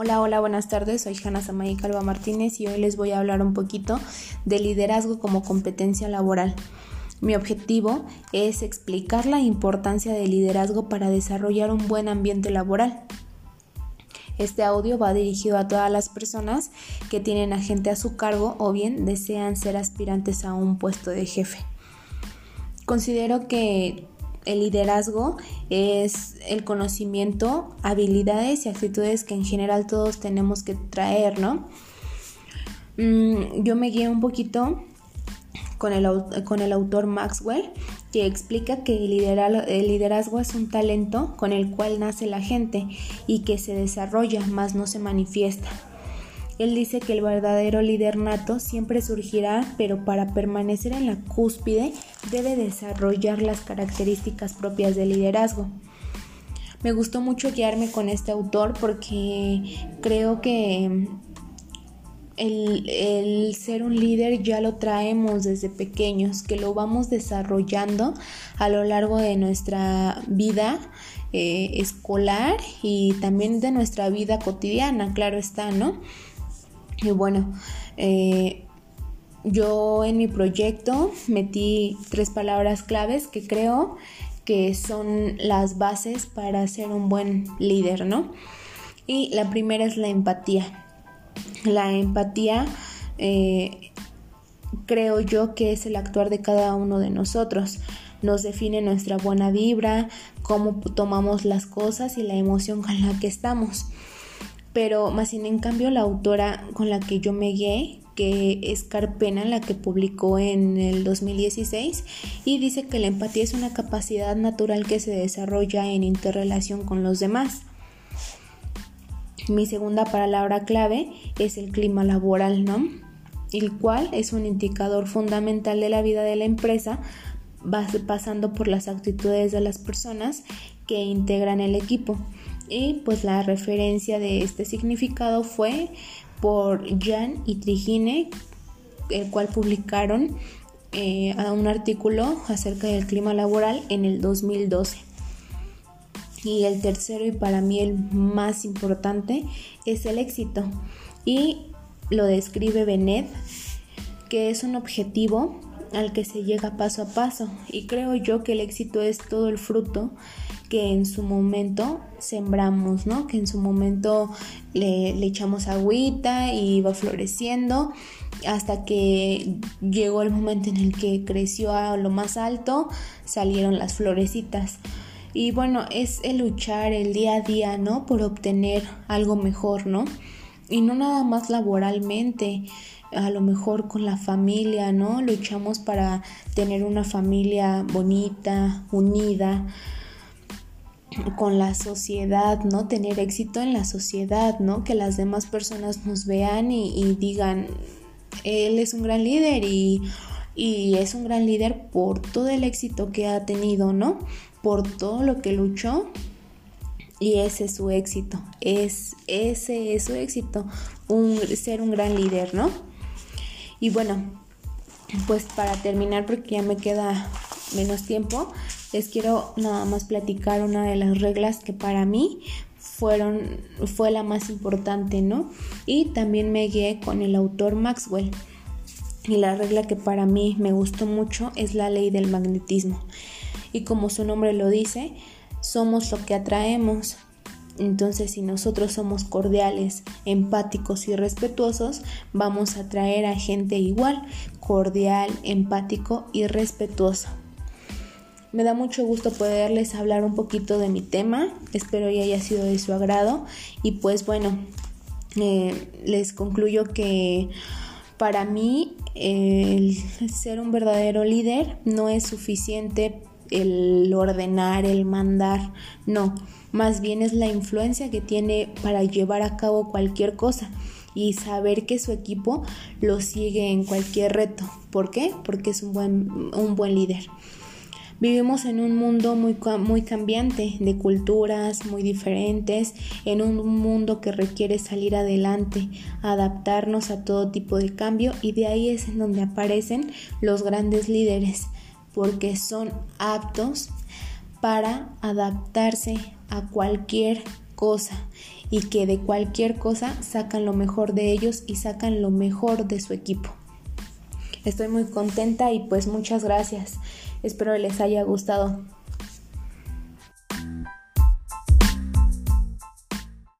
Hola, hola, buenas tardes. Soy Hanna Samay Calva Martínez y hoy les voy a hablar un poquito de liderazgo como competencia laboral. Mi objetivo es explicar la importancia del liderazgo para desarrollar un buen ambiente laboral. Este audio va dirigido a todas las personas que tienen a gente a su cargo o bien desean ser aspirantes a un puesto de jefe. Considero que el liderazgo es el conocimiento, habilidades y actitudes que en general todos tenemos que traer, ¿no? Mm, yo me guié un poquito con el, con el autor Maxwell, que explica que el liderazgo es un talento con el cual nace la gente y que se desarrolla, más no se manifiesta. Él dice que el verdadero líder nato siempre surgirá, pero para permanecer en la cúspide debe desarrollar las características propias del liderazgo. Me gustó mucho guiarme con este autor porque creo que el, ser un líder ya lo traemos desde pequeños, que lo vamos desarrollando a lo largo de nuestra vida eh, escolar y también de nuestra vida cotidiana, claro está, ¿no? Y bueno, eh, yo en mi proyecto metí tres palabras claves que creo que son las bases para ser un buen líder, ¿no? Y la primera es la empatía. La empatía eh, creo yo que es el actuar de cada uno de nosotros. Nos define nuestra buena vibra, cómo tomamos las cosas y la emoción con la que estamos pero más sin en cambio la autora con la que yo me guié, que es Carpena, la que publicó en el 2016, y dice que la empatía es una capacidad natural que se desarrolla en interrelación con los demás. Mi segunda palabra clave es el clima laboral, ¿no? El cual es un indicador fundamental de la vida de la empresa, pasando por las actitudes de las personas que integran el equipo y pues la referencia de este significado fue por Jan y Trigine, el cual publicaron eh, un artículo acerca del clima laboral en el 2012. Y el tercero y para mí el más importante es el éxito. Y lo describe Benet, que es un objetivo al que se llega paso a paso. Y creo yo que el éxito es todo el fruto que en su momento sembramos, ¿no? Que en su momento le, echamos agüita y va floreciendo hasta que llegó el momento en el que creció a lo más alto, salieron las florecitas. Y bueno, es el luchar el día a día, ¿no? Por obtener algo mejor, ¿no? Y no nada más laboralmente, a lo mejor con la familia, ¿no? Luchamos para tener una familia bonita, unida, con la sociedad, ¿no? Tener éxito en la sociedad, ¿no? Que las demás personas nos vean y, digan, él es un gran líder y, y, es un gran líder por todo el éxito que ha tenido, ¿no? Por todo lo que luchó. Y ese es su éxito, es, ese es su éxito, un, ser un gran líder, ¿no? Y bueno, pues para terminar, porque ya me queda menos tiempo, les quiero nada más platicar una de las reglas que para mí fueron fue la más importante, ¿no? Y también me guié con el autor Maxwell. Y la regla que para mí me gustó mucho es la ley del magnetismo. Y como su nombre lo dice, somos lo que atraemos. Entonces, si nosotros somos cordiales, empáticos y respetuosos, vamos a atraer a gente igual, cordial, empático y respetuoso. Me da mucho gusto poderles hablar un poquito de mi tema. Espero que haya sido de su agrado. Y pues bueno, eh, les concluyo que para mí el ser un verdadero líder no es suficiente el ordenar, el mandar, no, más bien es la influencia que tiene para llevar a cabo cualquier cosa y saber que su equipo lo sigue en cualquier reto. ¿Por qué? Porque es un buen, un buen líder. Vivimos en un mundo muy, muy cambiante, de culturas muy diferentes, en un mundo que requiere salir adelante, adaptarnos a todo tipo de cambio y de ahí es en donde aparecen los grandes líderes, porque son aptos para adaptarse a cualquier cosa y que de cualquier cosa sacan lo mejor de ellos y sacan lo mejor de su equipo. Estoy muy contenta y pues muchas gracias. Espero les haya gustado.